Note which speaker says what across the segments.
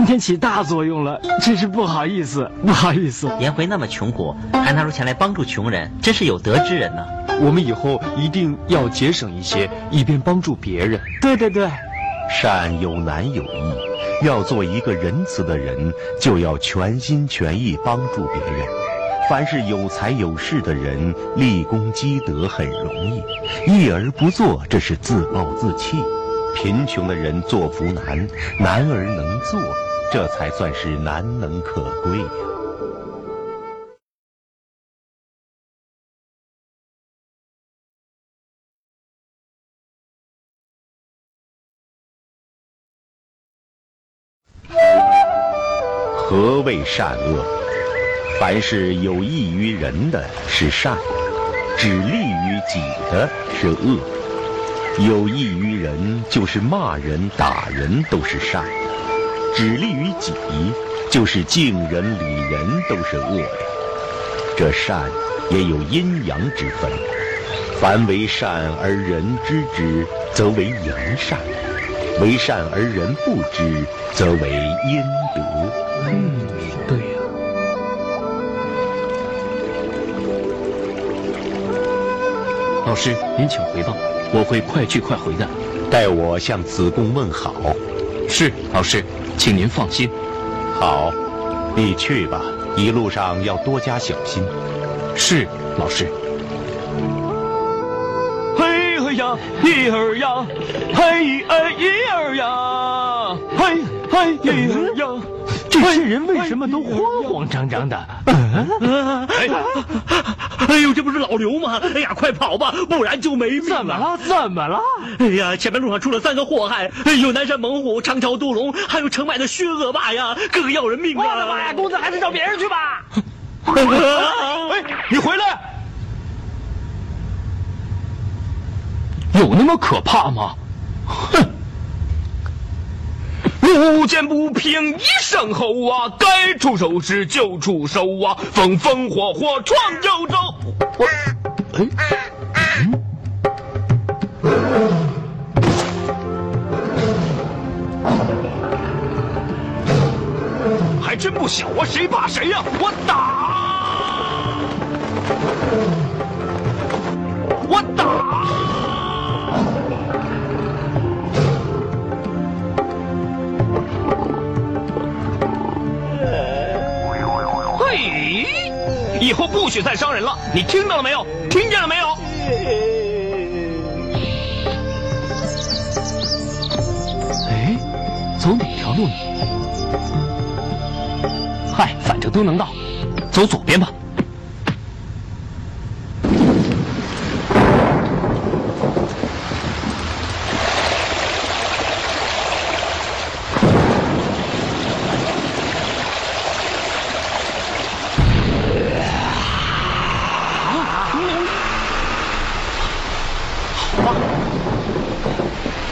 Speaker 1: 今天起大作用了，真是不好意思，不好意思。
Speaker 2: 颜回那么穷苦，还拿出钱来帮助穷人，真是有德之人呢。
Speaker 3: 我们以后一定要节省一些，以便帮助别人。
Speaker 1: 对对对，
Speaker 4: 善有难有易，要做一个仁慈的人，就要全心全意帮助别人。凡是有才有势的人，立功积德很容易；一而不做，这是自暴自弃。贫穷的人做福难，难而能做，这才算是难能可贵呀。何谓善恶？凡是有益于人的是善，只利于己的是恶。有益于人就是骂人、打人都是善；只利于己就是敬人、礼人都是恶的。这善也有阴阳之分，凡为善而人知之，则为阳善；为善而人不知，则为阴德。
Speaker 3: 嗯，对呀。老师，您请回吧，我会快去快回的。
Speaker 4: 代我向子贡问好。
Speaker 3: 是，老师，请您放心。
Speaker 4: 好，你去吧，一路上要多加小心。
Speaker 3: 是，老师。
Speaker 1: 嘿嘿呀，一儿呀，嘿哎一儿呀，嘿嘿一儿呀。这些人为什么都慌慌张张的？
Speaker 5: 哎，哎呦，这不是老刘吗？哎呀，快跑吧，不然就没命了
Speaker 1: 怎么了？怎么了？
Speaker 5: 哎呀，前面路上出了三个祸害，有南山猛虎、长桥毒龙，还有城外的薛恶霸呀，个个要人命啊！
Speaker 1: 我的妈呀，公子还是找别人去吧。
Speaker 5: 哎，
Speaker 1: 你回来，
Speaker 3: 有那么可怕吗？
Speaker 1: 哼！路见不平一声吼啊，该出手时就出手啊，风风火火闯九州。我，哎，嗯，还真不小啊，谁怕谁呀？我打，再伤人了，你听到了没有？听见了没有？
Speaker 3: 哎，走哪条路呢？嗨，反正都能到，走左边吧。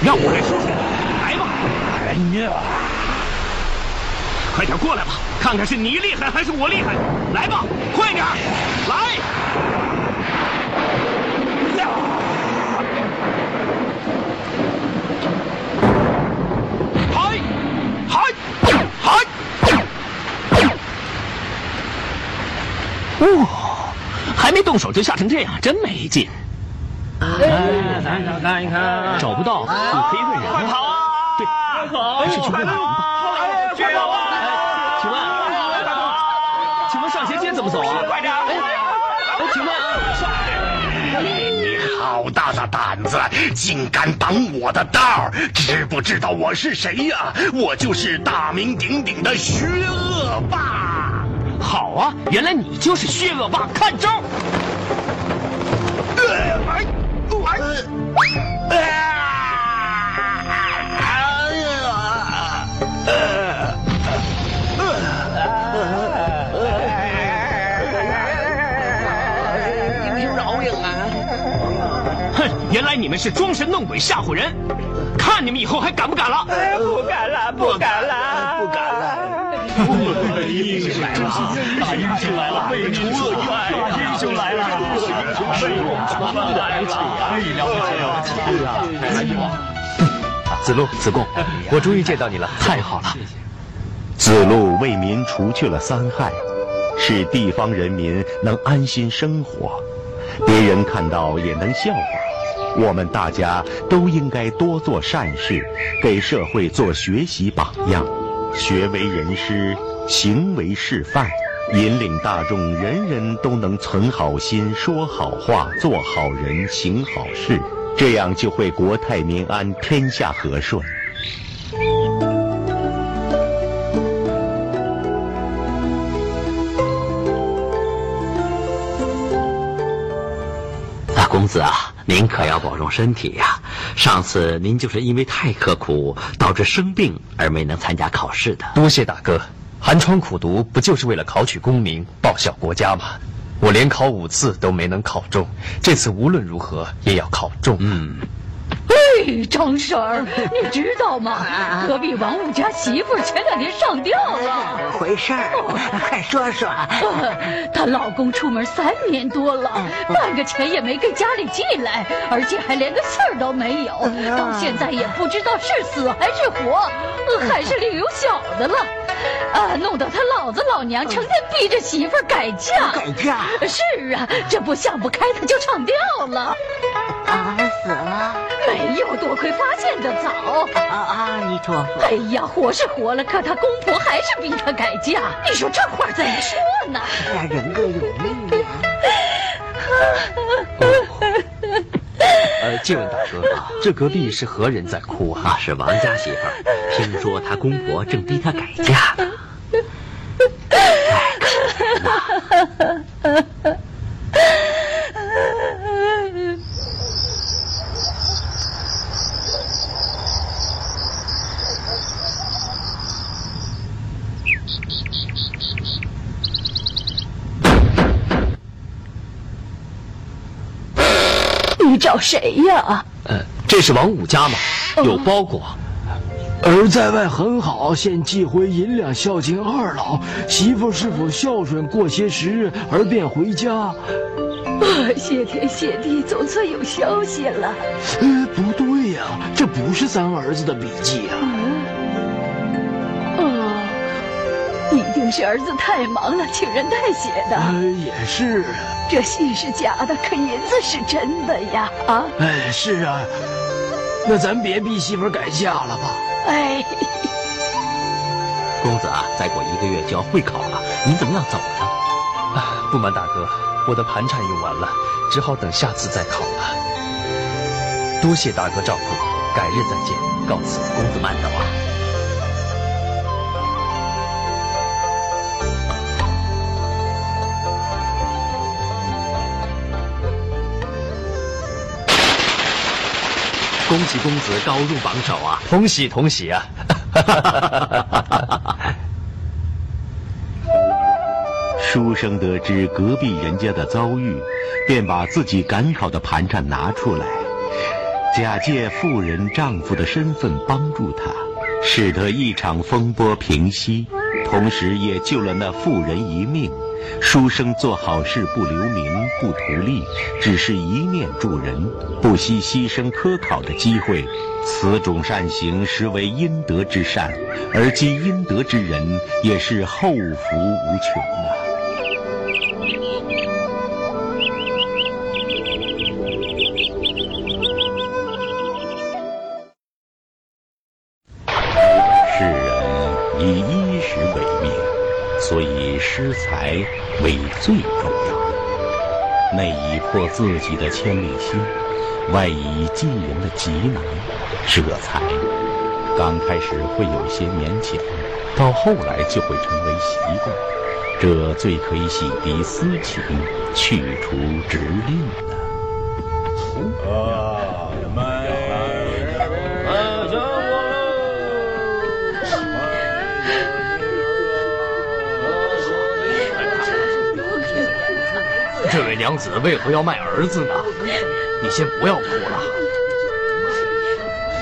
Speaker 3: 让我来说说，来吧！哎呀，快点过来吧，看看是你厉害还是我厉害！来吧，快点，来！嗨，嗨，嗨！哇，还没动手就吓成这样，真没劲。
Speaker 5: 哎，咱找看一看，
Speaker 3: 找不到，你可以问人。
Speaker 1: 快跑啊！
Speaker 3: 对，
Speaker 1: 快跑！
Speaker 3: 还是去问吧。
Speaker 1: 快跑啊！
Speaker 3: 请问，怎么走啊？
Speaker 1: 快点！
Speaker 3: 哎，我请问，
Speaker 4: 你好大的胆子，竟敢挡我的道知不知道我是谁呀？我就是大名鼎鼎的薛恶霸。
Speaker 1: 好啊，原来你就是薛恶霸，看招！原来你们是装神弄鬼吓唬人，看你们以后还敢不敢了？
Speaker 5: 不敢了，不敢了，不敢了！
Speaker 1: 英雄来了，大英雄来了，为除恶大英雄来了，英雄是我们来了，了不起了不起啊！
Speaker 3: 子路、子贡，我终于见到你了，太好了！
Speaker 4: 子路为民除去了三害，使地方人民能安心生活，别人看到也能效法。我们大家都应该多做善事，给社会做学习榜样，学为人师，行为示范，引领大众，人人都能存好心、说好话、做好人、行好事，这样就会国泰民安、天下和顺。
Speaker 2: 大，公子啊，您可要保重身体呀！上次您就是因为太刻苦，导致生病而没能参加考试的。
Speaker 3: 多谢大哥，寒窗苦读不就是为了考取功名、报效国家吗？我连考五次都没能考中，这次无论如何也要考中。
Speaker 2: 嗯，
Speaker 6: 哎，张婶儿，你知道吗？隔壁王五家媳妇前两天上吊了。
Speaker 7: 回事儿，快说说。
Speaker 6: 她老公出门三年多了，半个钱也没给家里寄来，而且还连个信儿都没有，到现在也不知道是死还是活，还是另有小的了。啊，弄得他老子老娘成天逼着媳妇儿改嫁。
Speaker 7: 改嫁？
Speaker 6: 是啊，这不想不开，他就上吊了。
Speaker 7: 啊，死了？
Speaker 6: 没有，多亏发现的早。
Speaker 7: 啊啊，你说说。
Speaker 6: 哎呀，活是活了，可他公婆还是逼他改嫁。你说这话怎么说呢？
Speaker 7: 哎呀，人各有命啊。
Speaker 3: 呃，借问大哥，这隔壁是何人在哭啊？
Speaker 2: 啊，是王家媳妇儿，听说她公婆正逼她改嫁呢。哎，可怜呐！
Speaker 6: 你找谁呀？
Speaker 3: 呃，这是王五家吗？有包裹。
Speaker 8: 儿在外很好，现寄回银两孝敬二老。媳妇是否孝顺？过些时日儿便回家。
Speaker 6: 啊，谢天谢地，总算有消息了。
Speaker 8: 呃，不对呀，这不是咱儿子的笔记呀。
Speaker 6: 哦，是儿子太忙了，请人代写的。
Speaker 8: 呃，也是。
Speaker 6: 这信是假的，可银子是真的呀！啊，
Speaker 8: 哎，是啊。那咱别逼媳妇改嫁了吧？
Speaker 6: 哎，
Speaker 2: 公子啊，再过一个月就要会考了，您怎么样走呢？
Speaker 3: 啊，不瞒大哥，我的盘缠用完了，只好等下次再考了。多谢大哥照顾，改日再见，告辞。
Speaker 2: 公子慢走啊。恭喜公子高入榜首啊！
Speaker 3: 同喜同喜啊！
Speaker 4: 书生得知隔壁人家的遭遇，便把自己赶考的盘缠拿出来，假借妇人丈夫的身份帮助他，使得一场风波平息，同时也救了那妇人一命。书生做好事不留名不图利，只是一念助人，不惜牺牲科考的机会。此种善行实为阴德之善，而积阴德之人也是后福无穷啊！为最重要。内以破自己的千里心，外以济人的急难。舍财，刚开始会有些勉强，到后来就会成为习惯。这最可以洗涤私情，去除执念的。
Speaker 3: 这位娘子为何要卖儿子呢？你先不要哭了。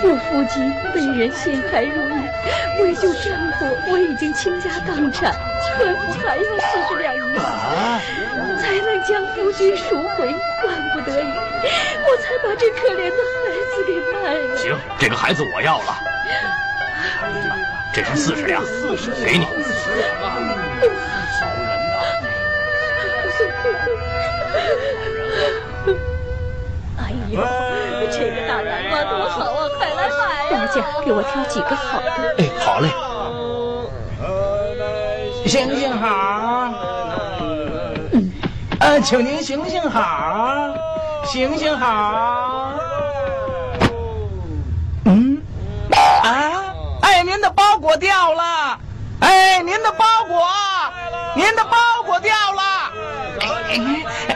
Speaker 6: 我夫君被人陷害入狱，为救丈夫，我已经倾家荡产，全部还要四十两银子，才能将夫君赎回。万不得已，我才把这可怜的孩子给卖了。
Speaker 3: 行，这个孩子我要了。
Speaker 1: 这是四十两，给你。
Speaker 6: 大家给我挑几个好的。
Speaker 1: 哎，好嘞。
Speaker 9: 行行好，呃，请您行行好，行行好。嗯，啊，哎，您的包裹掉了，哎，您的包裹，您的包裹掉了。哎哎哎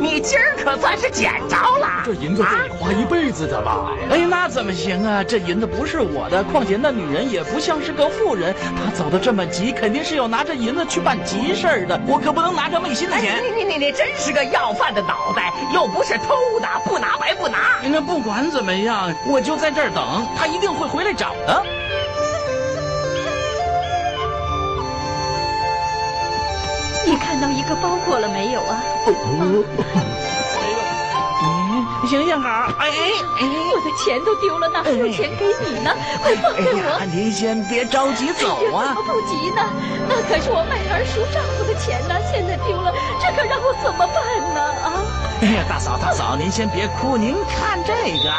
Speaker 7: 你今儿可算是捡着了。
Speaker 8: 这银子够你花一辈子的了。
Speaker 9: 哎，那怎么行啊？这银子不是我的，况且那女人也不像是个妇人，她走的这么急，肯定是要拿着银子去办急事儿的。我可不能拿着昧心的
Speaker 7: 哎，
Speaker 9: 钱。
Speaker 7: 你你你你真是个要饭的脑袋，又不是偷的，不拿白不拿。
Speaker 9: 那不管怎么样，我就在这儿等，她一定会回来找的。
Speaker 6: 你看到一个包裹了没有啊？
Speaker 9: 嗯，行行好，哎哎
Speaker 6: 我的钱都丢了，哪还有钱给你呢？快放开我！，
Speaker 9: 您先别着急走啊
Speaker 6: 怎么。不急呢？那可是我卖儿赎丈夫的钱呢，现在丢了，这可让我怎么办呢？啊！
Speaker 9: 哎呀，大嫂大嫂，您先别哭，您看这个。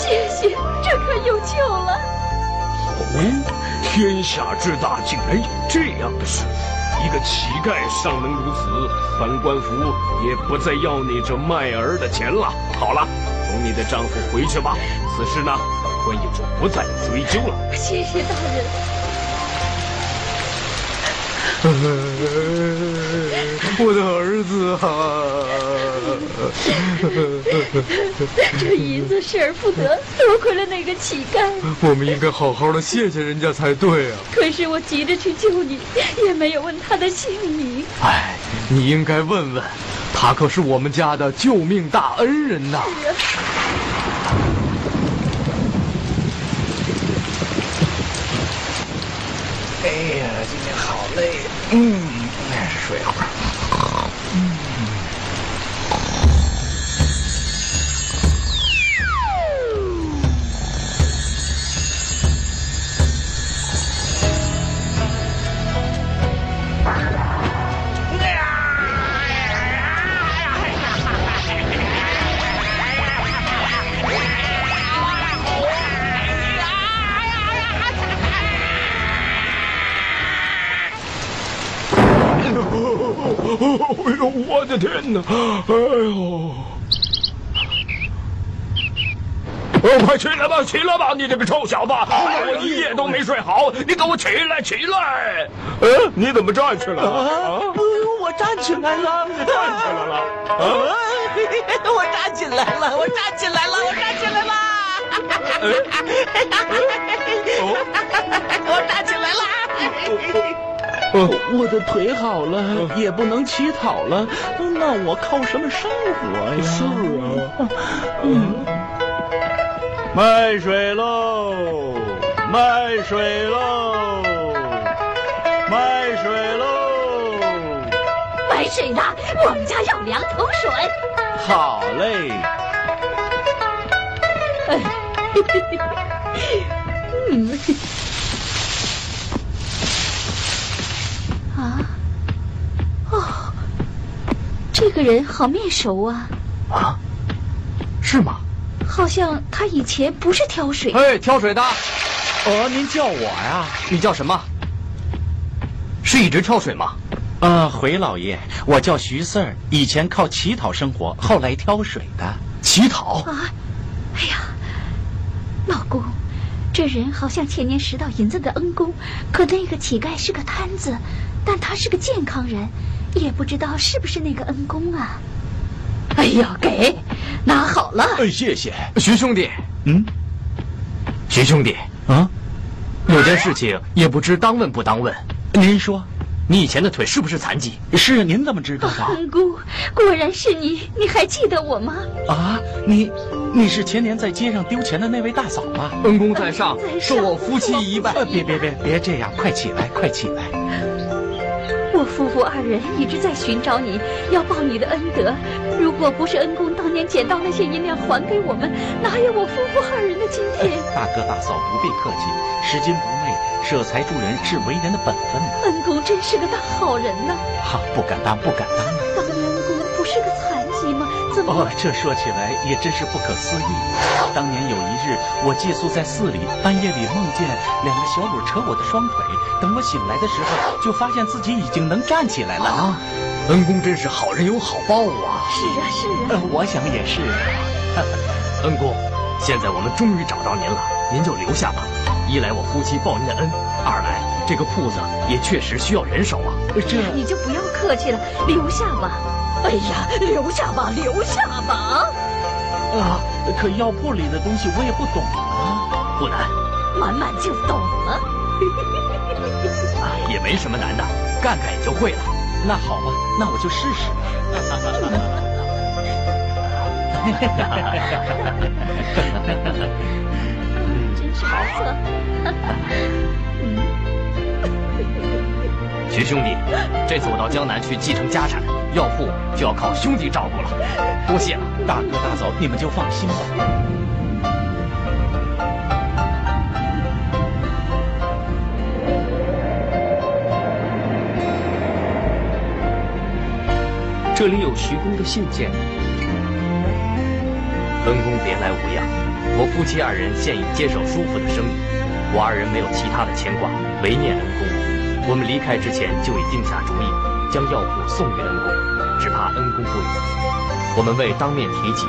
Speaker 6: 谢谢，这可有救了。
Speaker 1: 哦，天下之大，竟然有这样的事！一个乞丐尚能如此，本官府也不再要你这卖儿的钱了。好了，同你的丈夫回去吧。此事呢，本官也就不再追究了。
Speaker 6: 谢谢大人。
Speaker 8: 我的儿子啊！
Speaker 6: 这银子失而复得，多亏了那个乞丐。
Speaker 8: 我们应该好好的谢谢人家才对啊！
Speaker 6: 可是我急着去救你，也没有问他的姓名。
Speaker 8: 哎，你应该问问，他可是我们家的救命大恩人呐！
Speaker 9: 哎呀，今天好累，嗯，睡会儿。
Speaker 1: 哎呦，我的天哪！哎呦！哦，快起来吧，起来吧！你这个臭小子，我一夜都没睡好，你给我起来，起来！呃，你怎么站起来了？啊，
Speaker 9: 我站起来了，
Speaker 1: 站起来了！啊，
Speaker 9: 我站起来了，我站起来了，我站起来了。我站起来了。我的腿好了，也不能乞讨了，那我靠什么生活呀？
Speaker 1: 是啊，
Speaker 9: 嗯，
Speaker 8: 卖水喽！卖水喽！卖水喽！
Speaker 6: 买水的，我们家要两桶水。
Speaker 8: 好嘞！
Speaker 6: 嗯。这个人好面熟啊，
Speaker 8: 啊，是吗？
Speaker 6: 好像他以前不是挑水。
Speaker 8: 哎，挑水的，哦，您叫我呀？你叫什么？是一直挑水吗？
Speaker 9: 呃，回老爷，我叫徐四儿，以前靠乞讨生活，后来挑水的。
Speaker 8: 乞讨？
Speaker 6: 啊，哎呀，老公，这人好像前年拾到银子的恩公，可那个乞丐是个摊子，但他是个健康人，也不知道是不是那个恩公啊。哎呀，给，拿好了。
Speaker 8: 哎，谢谢，徐兄弟。
Speaker 9: 嗯，
Speaker 8: 徐兄弟，
Speaker 9: 啊，
Speaker 8: 有件事情也不知当问不当问。
Speaker 9: 您说，
Speaker 8: 你以前的腿是不是残疾？
Speaker 9: 是您怎么知道的？
Speaker 6: 恩公，果然是你，你还记得我吗？
Speaker 9: 啊，你，你是前年在街上丢钱的那位大嫂吗？
Speaker 8: 恩公在上
Speaker 6: 在，
Speaker 8: 受我夫妻一拜。
Speaker 9: 呃别别别别这样，快起来，快起来！
Speaker 6: 我夫妇二人一直在寻找你，要报你的恩德。如果不是恩公当年捡到那些银两还给我们，哪有我夫妇二人的今天？
Speaker 10: 大哥大嫂不必客气，拾金不昧、舍财助人是为人的本分呐。
Speaker 6: 恩公真是个大好人呐！
Speaker 10: 哈，不敢当，不敢当。
Speaker 6: 当年恩公不是个残疾吗？
Speaker 10: 哦，这说起来也真是不可思议。当年有一日，我寄宿在寺里，半夜里梦见两个小鬼扯我的双腿。等我醒来的时候，就发现自己已经能站起来了。啊，
Speaker 3: 恩公真是好人有好报啊！
Speaker 6: 是啊，是啊。
Speaker 10: 呃，我想也是。
Speaker 3: 恩公，现在我们终于找到您了，您就留下吧。一来我夫妻报您的恩，二来这个铺子也确实需要人手啊。
Speaker 6: 这你就不要客气了，留下吧。哎呀，留下吧，留下吧。
Speaker 10: 啊，可药铺里的东西我也不懂啊。
Speaker 3: 不难，
Speaker 6: 满满就懂了。
Speaker 3: 也没什么难的，干干也就会了。
Speaker 10: 那好吧，那我就试试。
Speaker 6: 真是不错。
Speaker 3: 徐兄弟，这次我到江南去继承家产，药铺就要靠兄弟照顾了。多谢了，
Speaker 10: 大哥大嫂，你们就放心吧。
Speaker 11: 这里有徐公的信件。
Speaker 3: 恩公别来无恙，我夫妻二人现已接手叔父的生意，我二人没有其他的牵挂，唯念恩公。我们离开之前就已定下主意，将药铺送给恩公，恩公不允。我们未当面提及，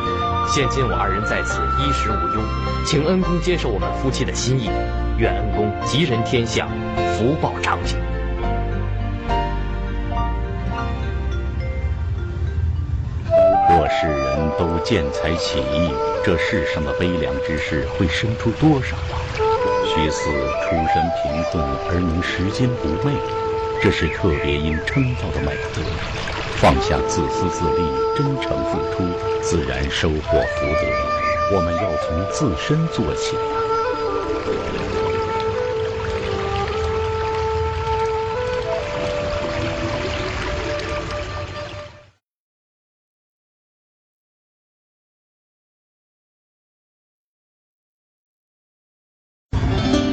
Speaker 3: 现今我二人在此衣食无忧，请恩公接受我们夫妻的心意，愿恩公吉人天相，福报长久。
Speaker 12: 若世人都见财起意，这世上的悲凉之事会生出多少啊？徐四出身贫困而能拾金不昧，这是特别应称道的美德。放下自私自利，真诚付出，自然收获福德。我们要从自身做起、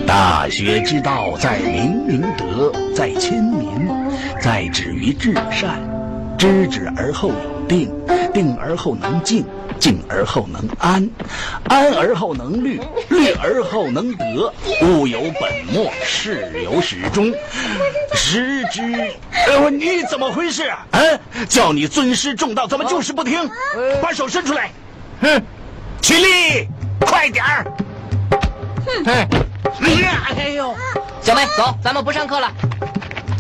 Speaker 13: 大学之道，在明明德，在亲民，在止于至善。知止而后有定，定而后能静，静而后能安，安而后能虑，虑而后能得。物有本末，事有始终。时之，呃，你怎么回事啊？嗯，叫你尊师重道，怎么就是不听？把手伸出来，哼，起立，快点儿。
Speaker 7: 哎哎呦，小妹，走，咱们不上课了。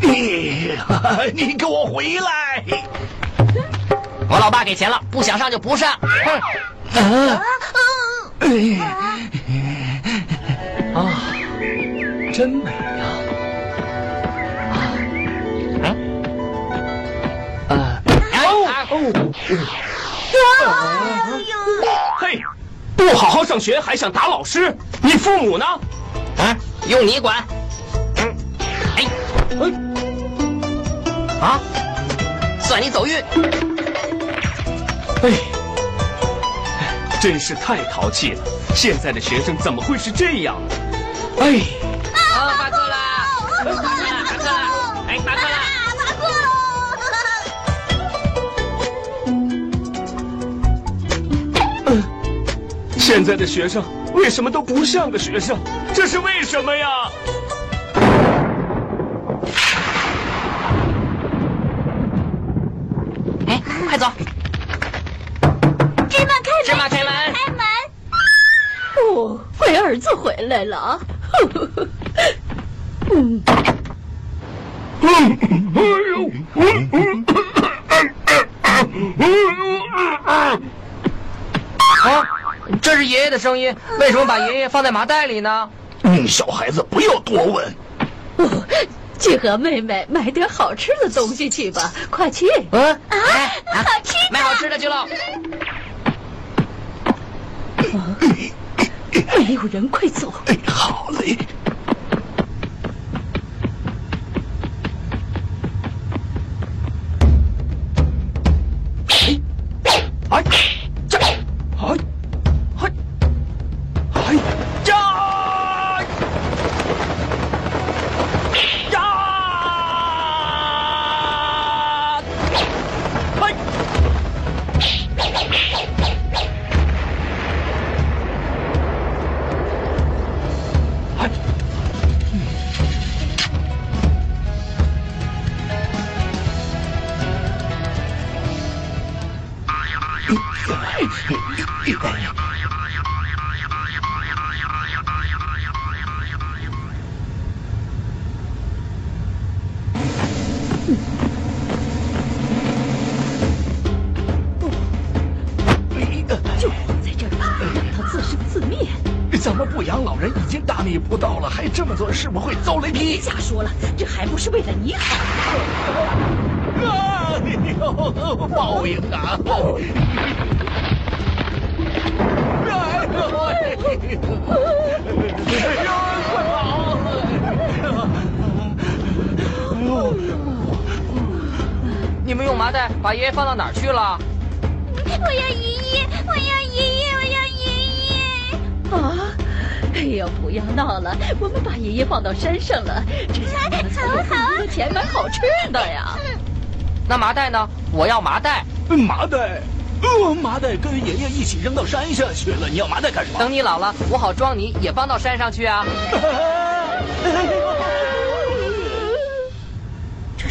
Speaker 13: 你你给我回来！
Speaker 7: 我老爸给钱了，不想上就不上。
Speaker 13: 哼！啊！
Speaker 11: 啊，真美呀！啊，啊，哦，
Speaker 3: 嘿，不好好上学还想打老师？你父母呢？
Speaker 7: 啊，用你管。嗯，哎，
Speaker 3: 嗯，
Speaker 7: 啊，算你走运。
Speaker 3: 哎，真是太淘气了！现在的学生怎么会是这样？哎，
Speaker 7: 哦，罢课了，罢课了，罢课了，哎，罢课了。
Speaker 3: 现在的学生为什么都不像个学生？这是为什么呀？
Speaker 6: 来了啊。嗯。
Speaker 7: 啊，这是爷爷的声音，为什么把爷爷放在麻袋里呢？
Speaker 13: 嗯，小孩子不要多问。
Speaker 6: 哦，去和妹妹买点好吃的东西去吧，快去！
Speaker 7: 嗯，
Speaker 6: 啊，好吃的，
Speaker 7: 买好吃的去喽。
Speaker 6: 没有人，快走！
Speaker 13: 好嘞。
Speaker 1: 哎。
Speaker 13: 咱们不养老人已经大逆不道了，还这么做是不会遭雷劈？
Speaker 6: 别瞎说了，这还不是为了你好。
Speaker 13: 哎呦，报应啊！哎呦，快跑！
Speaker 7: 你们用麻袋把爷爷放到哪儿去了？
Speaker 14: 我要爷爷，我要爷爷，我要爷爷！
Speaker 6: 啊！哎呀，不要闹了，我们把爷爷放到山上了，这下能才有很多钱买好吃的呀。
Speaker 7: 那麻袋呢？我要麻袋。
Speaker 13: 麻袋，呃，麻袋跟爷爷一起扔到山下去了。你要麻袋干什么？
Speaker 7: 等你老了，我好装你也放到山上去啊！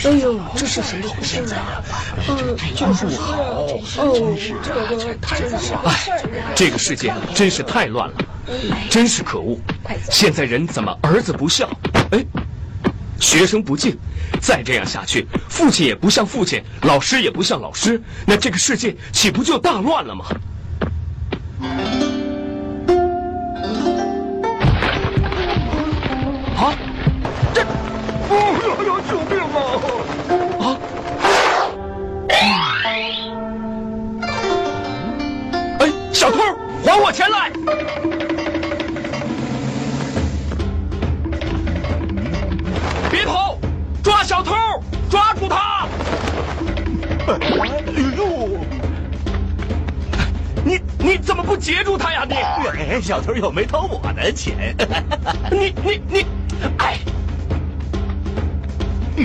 Speaker 8: 哎呦，这是谁回事啊？呃，就是我，哦，这个太糟了。
Speaker 1: 哎，这个世界真是太乱了，真是可恶！现在人怎么儿子不孝，哎，学生不敬，再这样下去，父亲也不像父亲，老师也不像老师，那这个世界岂不就大乱了吗？啊！这，哦呦呦，救命啊！啊！哎，小偷，还我钱来！小偷
Speaker 13: 又没偷我的钱。
Speaker 1: 你你你，哎！
Speaker 6: 哎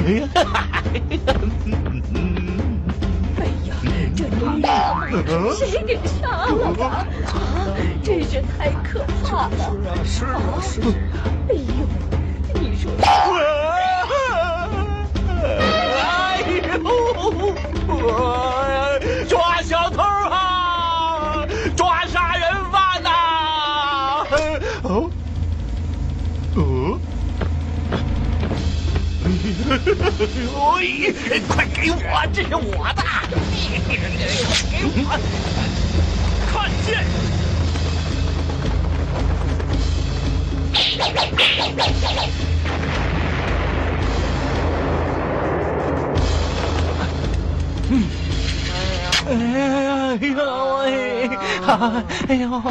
Speaker 6: 呀，这女人谁给杀了吧？啊，真是太可怕了！
Speaker 8: 是啊，是啊，是啊。
Speaker 6: 哎呦，你说，
Speaker 13: 哎哎，快给我，这是我的！给我，
Speaker 1: 看剑！
Speaker 13: 嗯。哎呀，哎呀，哎呀喂！哎呦，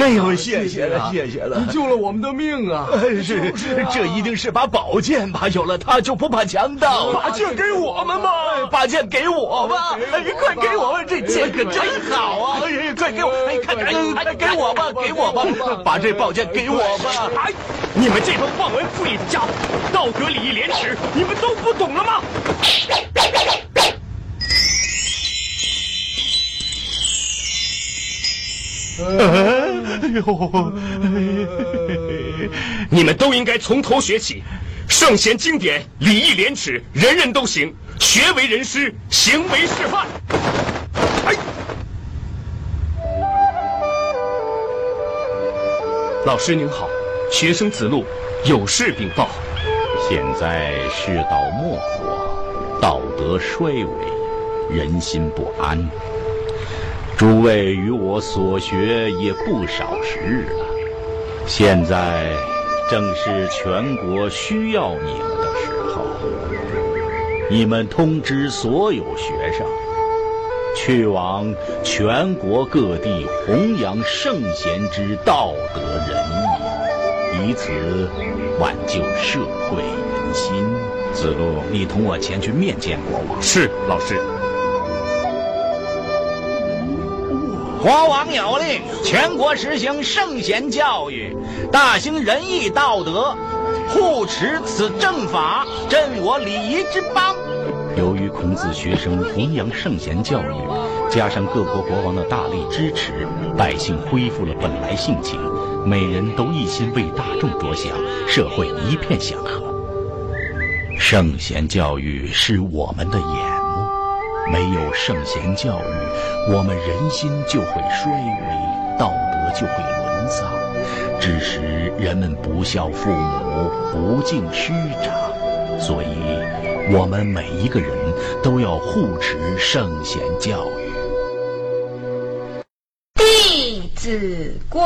Speaker 13: 哎呦，谢谢了，谢谢了，
Speaker 8: 你救了我们的命啊！
Speaker 13: 是，这一定是把宝剑吧？有了它就不怕强盗。
Speaker 1: 把剑给我们吧！
Speaker 13: 把剑给我吧！哎，快给我吧！这剑可真好啊！哎，快给我！哎，看，哎，给我吧，给我吧！把这宝剑给我吧！
Speaker 1: 哎，你们这帮忘恩负义的家伙，道德礼义廉耻，你们都不懂了吗？哎呦！你们都应该从头学起，圣贤经典，礼义廉耻，人人都行，学为人师，行为示范。哎，老师您好，学生子路有事禀报。
Speaker 10: 现在世道没落，道德衰微，人心不安。诸位与我所学也不少时日了，现在正是全国需要你们的时候。你们通知所有学生，去往全国各地弘扬圣贤之道德仁义，以此挽救社会人心。子路，你同我前去面见国王。
Speaker 1: 是，老师。
Speaker 9: 国王有令，全国实行圣贤教育，大兴仁义道德，护持此正法，振我礼仪之邦。
Speaker 13: 由于孔子学生弘扬圣贤教育，加上各国国王的大力支持，百姓恢复了本来性情，每人都一心为大众着想，社会一片祥和。圣贤教育是我们的业，没有圣贤教育，我们人心就会衰微，道德就会沦丧，致使人们不孝父母，不敬师长。所以，我们每一个人都要护持圣贤教育。
Speaker 15: 《弟子规》。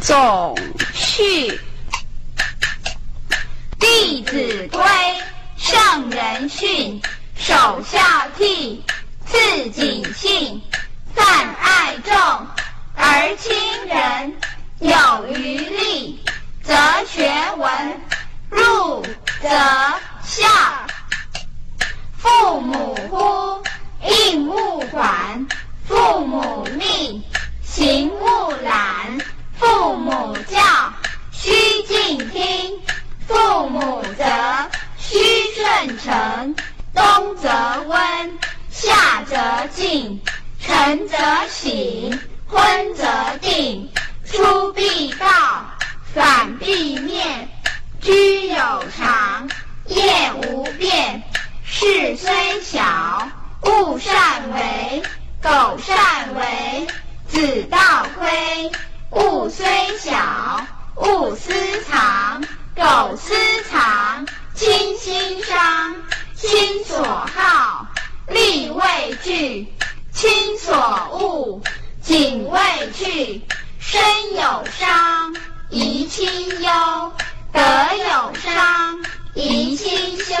Speaker 15: 总序，《弟子规》圣人训，首孝悌，次谨信，泛爱众，而亲仁。有余力，则学文，入则孝。父母呼，应勿缓；父母命，行勿懒。父母教，须敬听；父母责，须顺承。冬则温，夏则静，晨则省，昏则定。出必告，反必面。居有常，业无变。事虽小，勿擅为；苟擅为，子道亏。物虽小，勿私藏；苟私藏，亲心伤。亲所好，力为具；亲所恶，谨为去。身有伤，贻亲忧；德有伤，贻亲羞。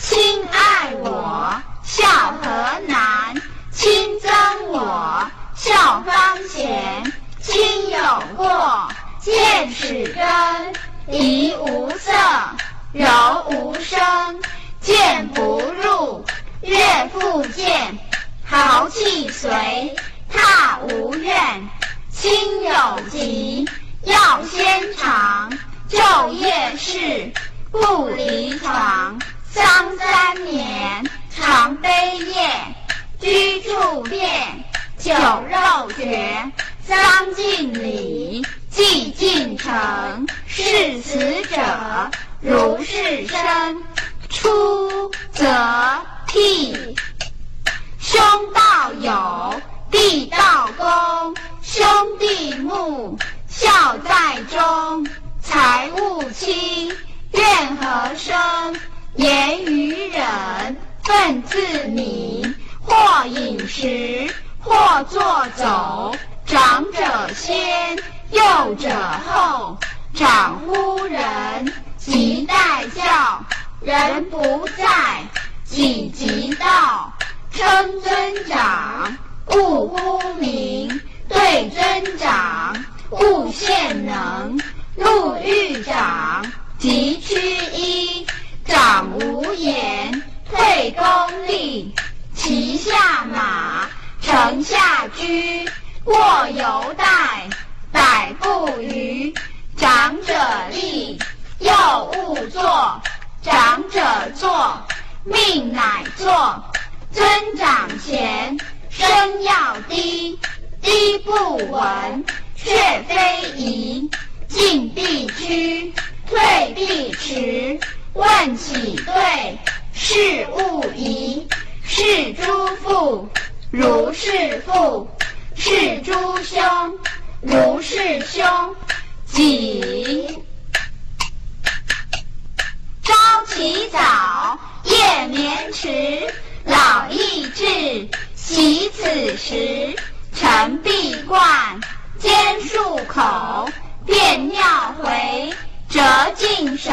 Speaker 15: 亲爱我，孝何难；亲憎我，孝方贤。亲有过，见使真；怡无色，柔无声。谏不入，悦复见。豪气随，踏无怨。亲有疾，要先尝；昼夜侍，不离床。丧三年，常悲咽；居处变，酒肉绝。丧尽礼，祭尽诚。事死者，如是生。出则悌。兄道友，弟道恭。兄弟睦，孝在中。财物轻，怨何生？言语忍，忿自泯。或饮食，或坐走。长者先，幼者后。长呼人，即待教。人不在，己即到。称尊长，勿呼名。对尊长，勿献能。路遇长，即趋揖。长无言，退恭立。骑下马，乘下车。过犹待，百步余。长者立，幼勿坐。长者坐，命乃坐。尊长前，声要低。低不闻，却非宜。进必趋，退必迟。问起对，事勿疑。是诸父，如是父。是诸兄，如是兄。己朝起早，夜眠迟。老易至，习此时。晨必冠，兼漱口。便尿回，折净手。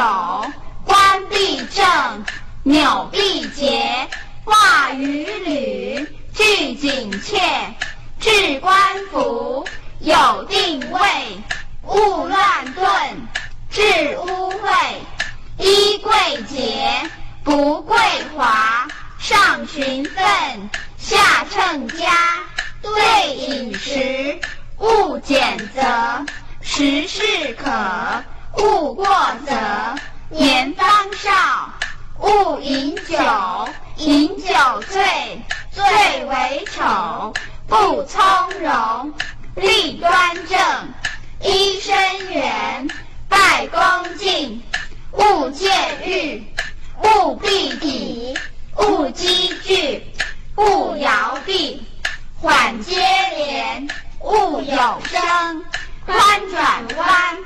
Speaker 15: 冠必正，纽必结。袜与履，俱紧切。置冠服，有定位。勿乱顿，致污秽。衣贵洁，不贵华，上循分，下称家。对饮食，勿拣择。食适可，勿过则。年方少，勿饮酒。饮酒醉，最为丑。不从容，立端正。揖生圆，拜恭敬。勿戒欲，勿避体，勿积聚，勿摇臂。缓接连，勿有声。宽转弯，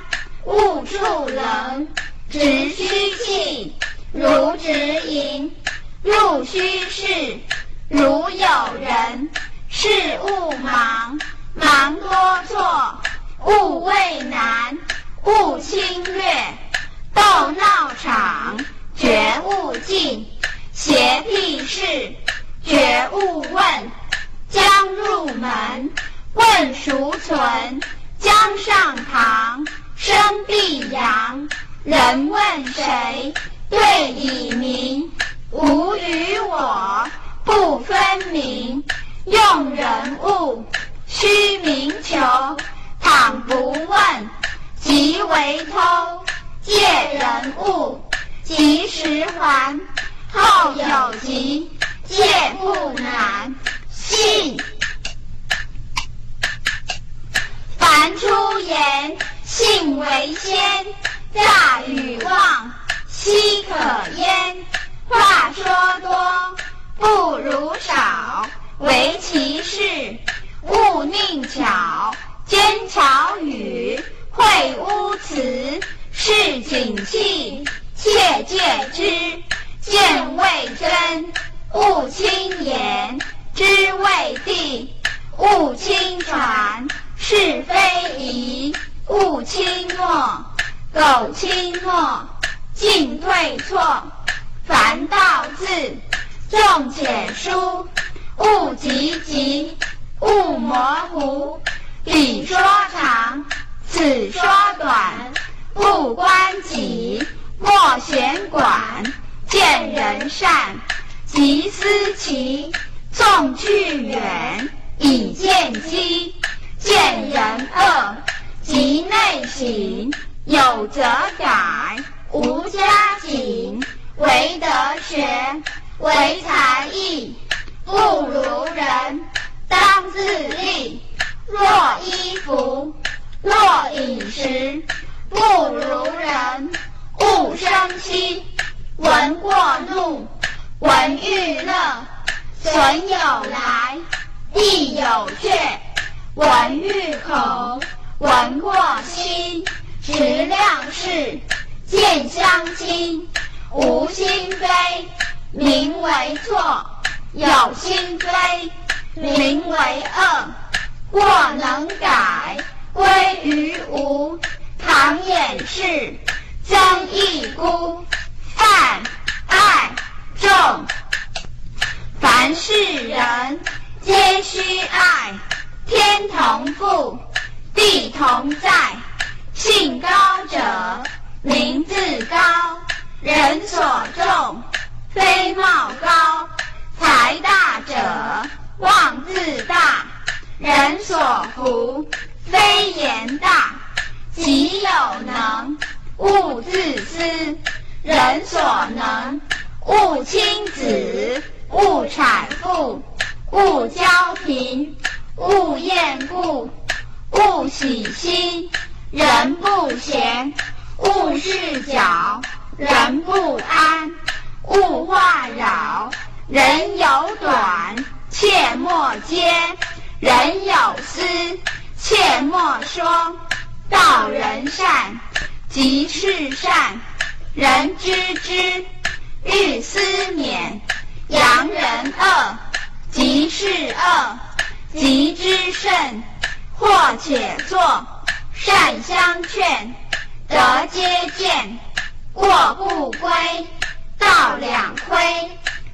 Speaker 15: 勿触棱。直虚气，如直盈。入虚室，如有人。事勿忙，忙多错。勿畏难，勿侵略。斗闹场，绝勿进；邪僻事，绝勿问。将入门，问孰存？将上堂，生必扬。人问谁？对以明。吾与我，不分明。用人物，须明求。倘不问，即为偷。借人物，及时还。后有急，借不难。信。凡出言，信为先。诈与妄，奚可焉？话说多，不如少。唯其事，勿佞巧。奸巧语，秽污词。是景气，切戒之。见未真，勿轻言；知未定，勿轻传。是非疑，勿轻诺。苟轻诺，进退错。凡道字，重且疏。勿急急，勿模糊。彼说长，此说短。不关己，莫闲管。见人善，即思齐；纵去远，以见机。见人恶，即内省。有则改，无加谨。唯德学，唯才艺。不如人，当自砺。若衣服，若饮食，不如人。勿生戚，闻过怒，闻欲乐。损有来，必有去。闻欲恐，闻过心。识量事，见相亲。无心非，名为错。有心非，名为恶。过能改，归于无。唐掩饰，增益孤。泛爱众，凡是人，皆须爱。天同覆，地同在。性高者，名自高；人所重，非貌高。财大者，望自大；人所服，非言大。己有能，勿自私；人所能，勿轻子，勿产妇，勿骄贫，勿厌故，勿喜新。人不闲，勿事搅；人不安，勿话扰。人有短，切莫揭；人有私，切莫说。道人善，即是善；人知之，欲思勉。扬人恶，即是恶；急之甚，或且作。善相劝，德皆见；过不归，道两亏。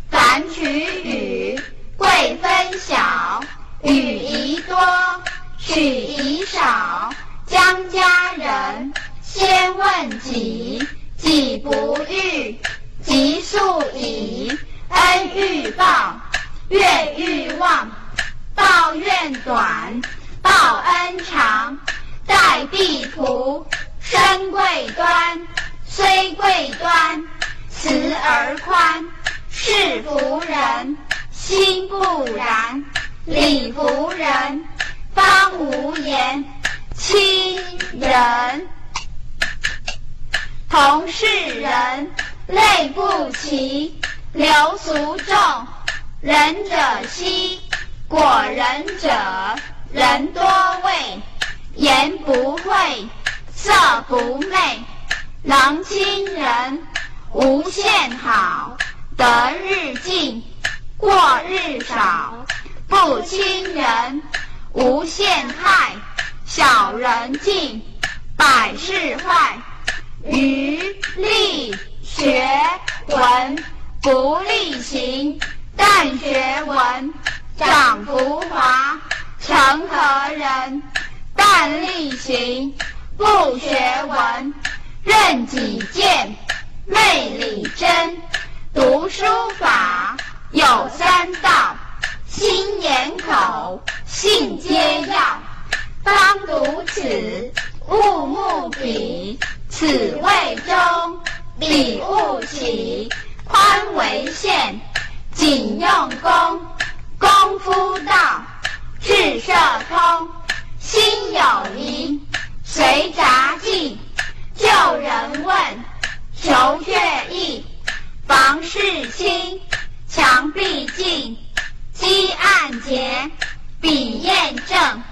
Speaker 15: 凡取与，贵分晓。与宜多，取宜少。将家人，先问己。己不欲，即速以恩欲报，怨欲忘。报怨短，报恩长。待必图，身贵端，虽贵端，慈而宽。是福人，心不然；礼服人，方无言。亲人，同是人，类不齐。流俗众，仁者稀。果仁者，人多畏。言不讳，色不昧。能亲人，无限好。得日进，过日少。不亲人，无限害。小人尽，百事坏。余力学文，不力行。但学文，长浮华。成何人？但力行。不学文，任己见。昧理真。读书法，有三道：心、眼、口，信皆要。当读此，勿慕彼。此谓中，彼勿起。宽为限，谨用功。功夫道，智社通。心有疑，随札记。就人问，求却意。房事清，墙壁净。积案洁，笔砚正。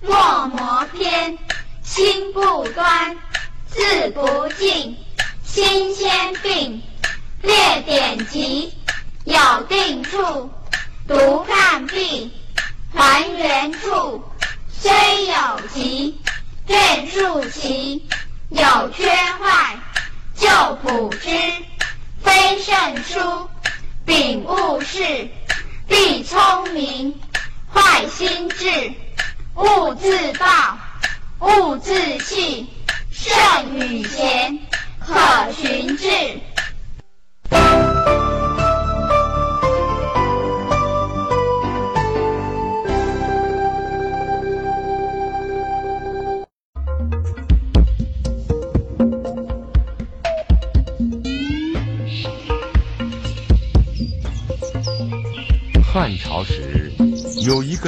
Speaker 15: 墨磨偏，心不端。字不尽，心先病。列典籍，有定处。读看毕，还原处。虽有急，卷数齐。有缺坏，就补之。非圣书，秉物事。必聪明，坏心智。勿自暴，勿自弃。圣与贤，可循治。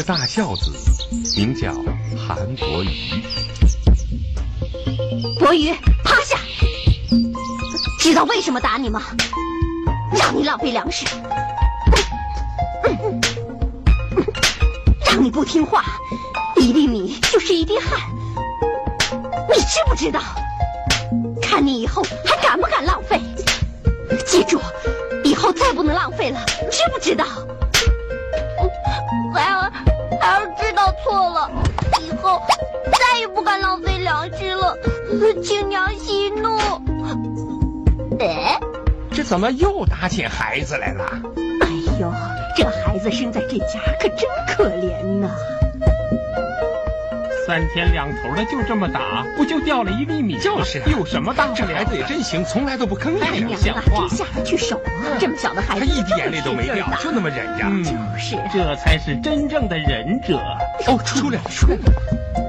Speaker 4: 大孝子，名叫韩伯瑜。
Speaker 11: 伯瑜，趴下！知道为什么打你吗？让你浪费粮食，让你不听话，一粒米就是一滴汗。你知不知道？看你以后还敢不敢浪费？记住，以后再不能浪费了，知不知道？
Speaker 16: 请娘息怒。
Speaker 17: 哎，这怎么又打起孩子来了？
Speaker 11: 哎呦，这孩子生在这家可真可怜呐！
Speaker 10: 三天两头的就这么打，不就掉了一粒米？
Speaker 17: 就是，
Speaker 10: 有什么大
Speaker 17: 这孩子也真行，从来都不吭
Speaker 11: 哎
Speaker 17: 声，
Speaker 11: 娘啊，
Speaker 17: 像话
Speaker 11: 真。下得去手啊！这么小的孩子，
Speaker 17: 他一滴眼泪都没掉，就那么忍着。
Speaker 10: 嗯
Speaker 11: 就是
Speaker 10: 这才是真正的忍者。
Speaker 17: 哦，出来了，出来了。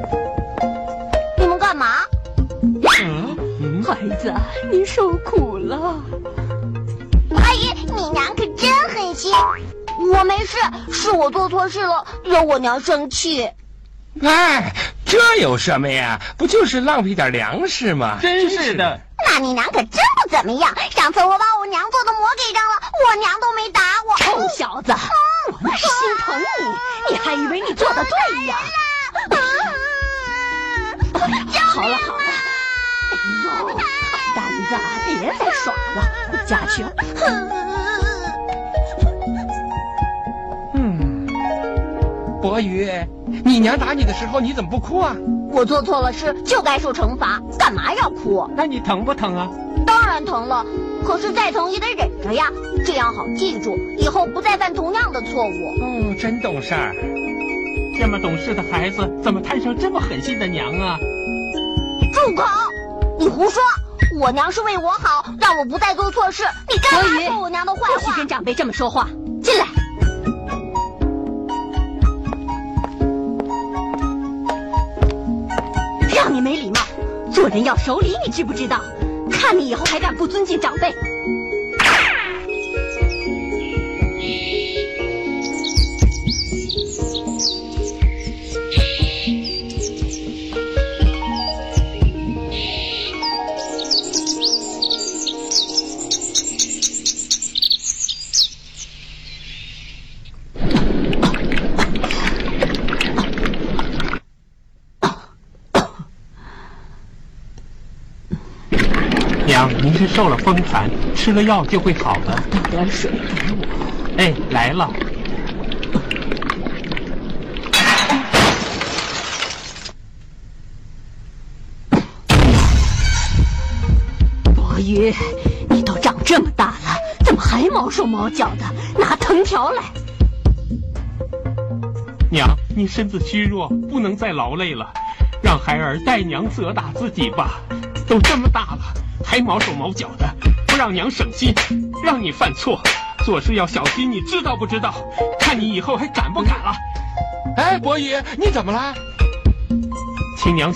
Speaker 11: 孩子，你受苦了。
Speaker 16: 阿姨，你娘可真狠心。我没事，是我做错事了，惹我娘生气。
Speaker 17: 哎，这有什么呀？不就是浪费点粮食吗？
Speaker 10: 真是的。
Speaker 16: 那你娘可真不怎么样。上次我把我娘做的馍给扔了，我娘都没打我。
Speaker 11: 臭小子，我那是心疼你，你还以为你做的对呀？好了好了，别再耍了，回家去。
Speaker 17: 嗯，博宇，你娘打你的时候你怎么不哭啊？
Speaker 16: 我做错了事就该受惩罚，干嘛要哭？
Speaker 10: 那你疼不疼啊？
Speaker 16: 当然疼了，可是再疼也得忍着呀，这样好记住，以后不再犯同样的错误。
Speaker 17: 哦，真懂事儿。
Speaker 10: 这么懂事的孩子，怎么摊上这么狠心的娘啊？
Speaker 16: 住口！你胡说！我娘是为我好，让我不再做错事。你干嘛说我娘的坏话？
Speaker 11: 不许跟长辈这么说话。进来。让你没礼貌，做人要守礼，你知不知道？看你以后还敢不尊敬长辈！
Speaker 17: 受了风寒，吃了药就会好的。
Speaker 11: 倒点水给我。
Speaker 17: 哎，来了。
Speaker 11: 博宇，你都长这么大了，怎么还毛手毛脚的？拿藤条来。
Speaker 17: 娘，你身子虚弱，不能再劳累了，让孩儿代娘责打自己吧。都这么大了，还毛手毛脚的，不让娘省心，让你犯错，做事要小心，你知道不知道？看你以后还敢不敢了？
Speaker 18: 哎，伯爷，你怎么了？
Speaker 17: 亲娘。